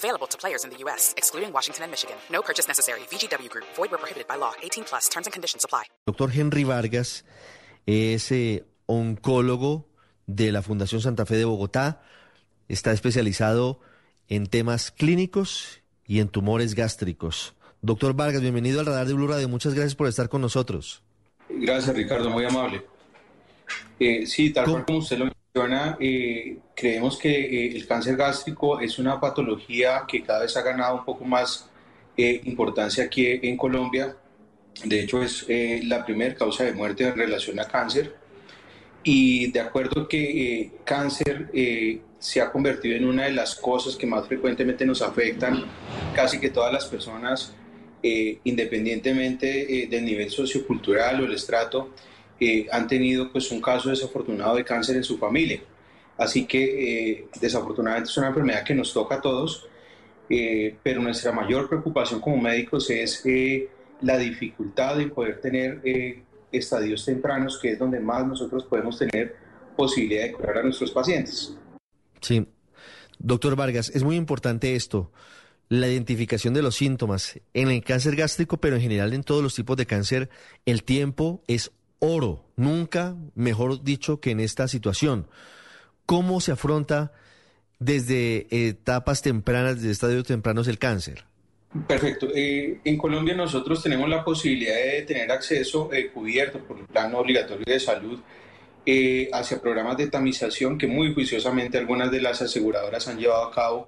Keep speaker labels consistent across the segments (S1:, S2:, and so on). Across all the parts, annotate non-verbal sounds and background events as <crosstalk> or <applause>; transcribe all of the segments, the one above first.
S1: Available to players in the U.S., excluding Washington and Michigan. No purchase necessary. VGW Group. Void where prohibited by law. 18 plus. Terms and conditions apply.
S2: Doctor Henry Vargas es eh, oncólogo de la Fundación Santa Fe de Bogotá. Está especializado en temas clínicos y en tumores gástricos. Doctor Vargas, bienvenido al Radar de Blue Radio. Muchas gracias por estar con nosotros.
S3: Gracias, Ricardo. Muy amable. Eh, sí, tal cual como usted lo menciona, eh, creemos que eh, el cáncer gástrico es una patología que cada vez ha ganado un poco más eh, importancia aquí en Colombia. De hecho, es eh, la primera causa de muerte en relación a cáncer. Y de acuerdo que cáncer se ha convertido en una de las cosas que más frecuentemente nos afectan casi que todas las personas, independientemente del nivel sociocultural o el estrato, han tenido pues un caso desafortunado de cáncer en su familia. Así que eh, desafortunadamente es una enfermedad que nos toca a todos, eh, pero nuestra mayor preocupación como médicos es eh, la dificultad de poder tener estadios tempranos, que es donde más nosotros podemos tener posibilidad de curar a nuestros pacientes.
S2: Sí. Doctor Vargas, es muy importante esto, la identificación de los síntomas. En el cáncer gástrico, pero en general en todos los tipos de cáncer, el tiempo es oro. Nunca, mejor dicho, que en esta situación. ¿Cómo se afronta desde etapas tempranas, desde estadios tempranos, el cáncer?
S3: Perfecto. Eh, en Colombia nosotros tenemos la posibilidad de tener acceso eh, cubierto por el Plan Obligatorio de Salud eh, hacia programas de tamización que muy juiciosamente algunas de las aseguradoras han llevado a cabo.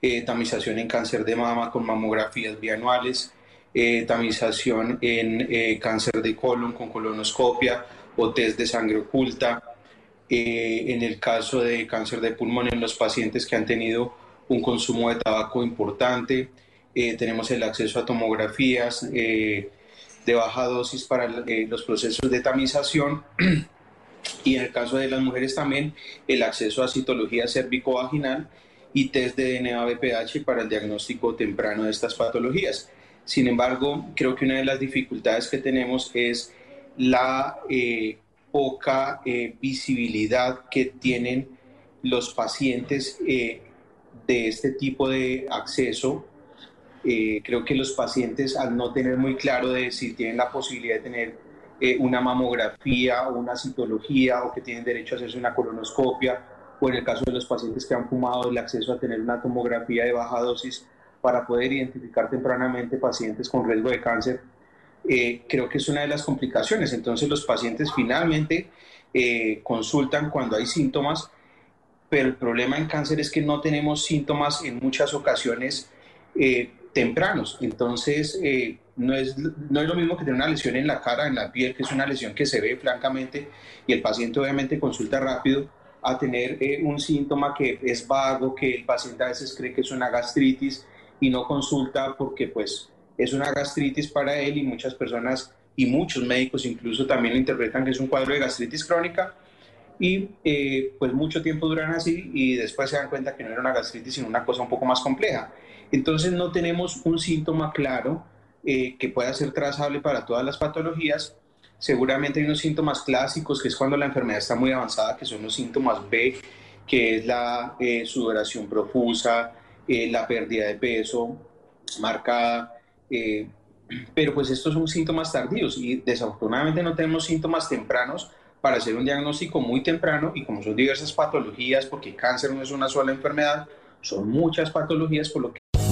S3: eh, tamización en cáncer de mama con mamografías bianuales, eh, tamización en eh, cáncer de colon con colonoscopia o test de sangre oculta. Eh, en el caso de cáncer de pulmón en los pacientes que han tenido un consumo de tabaco importante, eh, tenemos el acceso a tomografías eh, de baja dosis para eh, los procesos de tamización <clears throat> y en el caso de las mujeres también el acceso a citología cervicovaginal y test de DNA BPH para el diagnóstico temprano de estas patologías. Sin embargo, creo que una de las dificultades que tenemos es la eh, poca eh, visibilidad que tienen los pacientes eh, de este tipo de acceso. Eh, creo que los pacientes, al no tener muy claro de si tienen la posibilidad de tener una mamografía o una citología o que tienen derecho a hacerse una colonoscopia, o en el caso de los pacientes que han fumado, el acceso a tener una tomografía de baja dosis para poder identificar tempranamente pacientes con riesgo de cáncer, eh, creo que es una de las complicaciones. Entonces los pacientes finalmente eh, consultan cuando hay síntomas, pero el problema en cáncer es que no tenemos síntomas en muchas ocasiones eh, tempranos. Entonces eh, no, es, no es lo mismo que tener una lesión en la cara, en la piel, que es una lesión que se ve francamente y el paciente obviamente consulta rápido, a tener eh, un síntoma que es vago, que el paciente a veces cree que es una gastritis y no consulta porque pues es una gastritis para él y muchas personas y muchos médicos incluso también lo interpretan que es un cuadro de gastritis crónica y eh, pues mucho tiempo duran así y después se dan cuenta que no era una gastritis sino una cosa un poco más compleja. Entonces no tenemos un síntoma claro eh, que pueda ser trazable para todas las patologías. Seguramente hay unos síntomas clásicos que es cuando la enfermedad está muy avanzada, que son los síntomas B, que es la eh, sudoración profusa, eh, la pérdida de peso marcada, eh, pero pues estos son síntomas tardíos y desafortunadamente no tenemos síntomas tempranos para hacer un diagnóstico muy temprano y como son diversas patologías, porque cáncer no es una sola enfermedad, son muchas patologías por lo que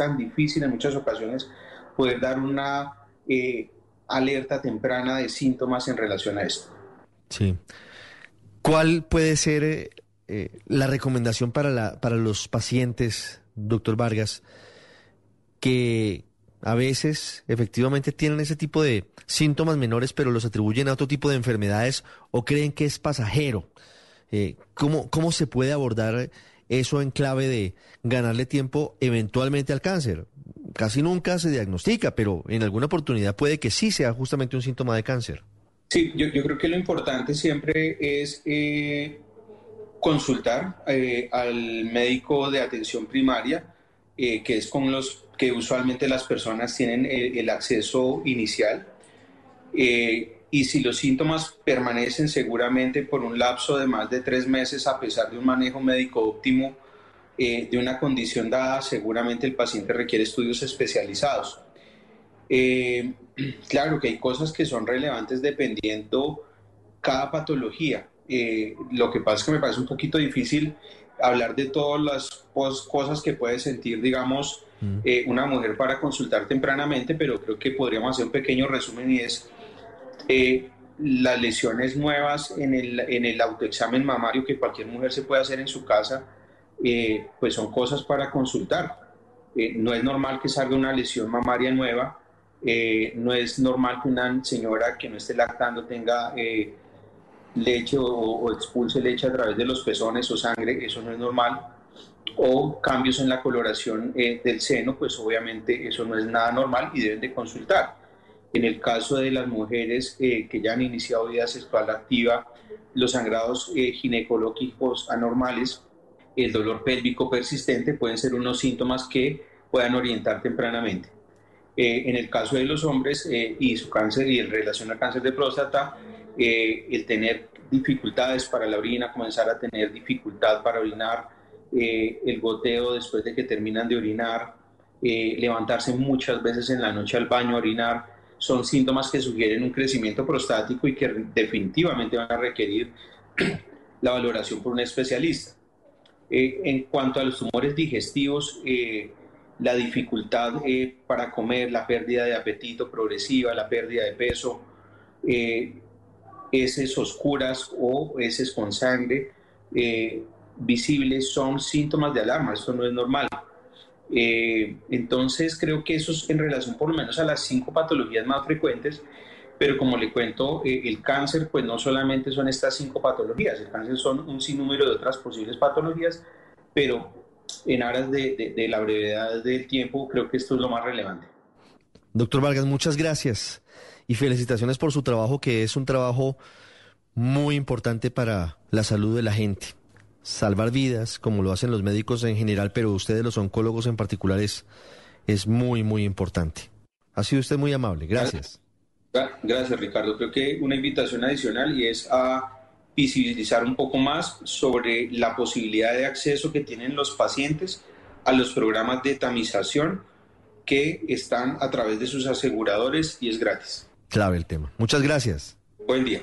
S3: Tan difícil en muchas ocasiones poder dar una eh, alerta temprana de síntomas en relación a esto.
S2: Sí. ¿Cuál puede ser eh, eh, la recomendación para, la, para los pacientes, doctor Vargas, que a veces efectivamente tienen ese tipo de síntomas menores, pero los atribuyen a otro tipo de enfermedades o creen que es pasajero? ¿cómo, ¿Cómo se puede abordar eso en clave de ganarle tiempo eventualmente al cáncer? Casi nunca se diagnostica, pero en alguna oportunidad puede que sí sea justamente un síntoma de cáncer.
S3: Sí, yo, yo creo que lo importante siempre es eh, consultar eh, al médico de atención primaria, eh, que es con los que usualmente las personas tienen el, el acceso inicial. Y si los síntomas permanecen seguramente por un lapso de más de tres meses a pesar de un manejo médico óptimo de una condición dada, seguramente el paciente requiere estudios especializados. Eh, <clears throat> claro que hay cosas que son relevantes dependiendo cada patología. Eh, lo que pasa es que me parece un poquito difícil hablar de todas las cosas que puede sentir, digamos, mm. eh, una mujer para consultar tempranamente, pero creo que podríamos hacer un pequeño resumen y es las lesiones nuevas en el, en el autoexamen mamario que cualquier mujer se puede hacer en su casa, pues son cosas para consultar. no es normal que salga una lesión mamaria nueva eh, no es normal que una señora que no esté lactando tenga eh, leche o, expulse leche a través de los pezones o sangre, eso no es normal. O cambios en la coloración eh, del seno, pues obviamente eso no es nada normal y deben de consultar. En el caso de las mujeres que ya han iniciado vida sexual activa, los sangrados ginecológicos anormales, el dolor pélvico persistente pueden ser unos síntomas que puedan orientar tempranamente. Eh, en el caso de los hombres eh, y su cáncer y en relación al cáncer de próstata, eh, el tener dificultades para la orina, comenzar a tener dificultad para orinar, el goteo después de que terminan de orinar, levantarse muchas veces en la noche al baño a orinar, son síntomas que sugieren un crecimiento prostático y que definitivamente van a requerir <clears throat> la valoración por un especialista. en cuanto a los tumores digestivos, la dificultad eh, para comer, la pérdida de apetito progresiva, la pérdida de peso, eh, heces oscuras o heces con sangre eh, visibles son síntomas de alarma, esto no es normal. Entonces creo que eso es en relación por lo menos a las cinco patologías más frecuentes, pero como le cuento, el cáncer pues no solamente son estas cinco patologías, el cáncer son un sinnúmero de otras posibles patologías, pero en aras de, de, la brevedad del tiempo, creo que esto es lo más relevante.
S2: Doctor Vargas, muchas gracias y felicitaciones por su trabajo, que es un trabajo muy importante para la salud de la gente. Salvar vidas, como lo hacen los médicos en general, pero ustedes los oncólogos en particular es, es muy, muy importante. Ha sido usted muy amable. Gracias.
S3: Gracias, Ricardo. Creo que una invitación adicional y es a visibilizar un poco más sobre la posibilidad de acceso que tienen los pacientes a los programas de tamización que están a través de sus aseguradores y es gratis.
S2: Clave el tema. Muchas gracias.
S3: Buen día.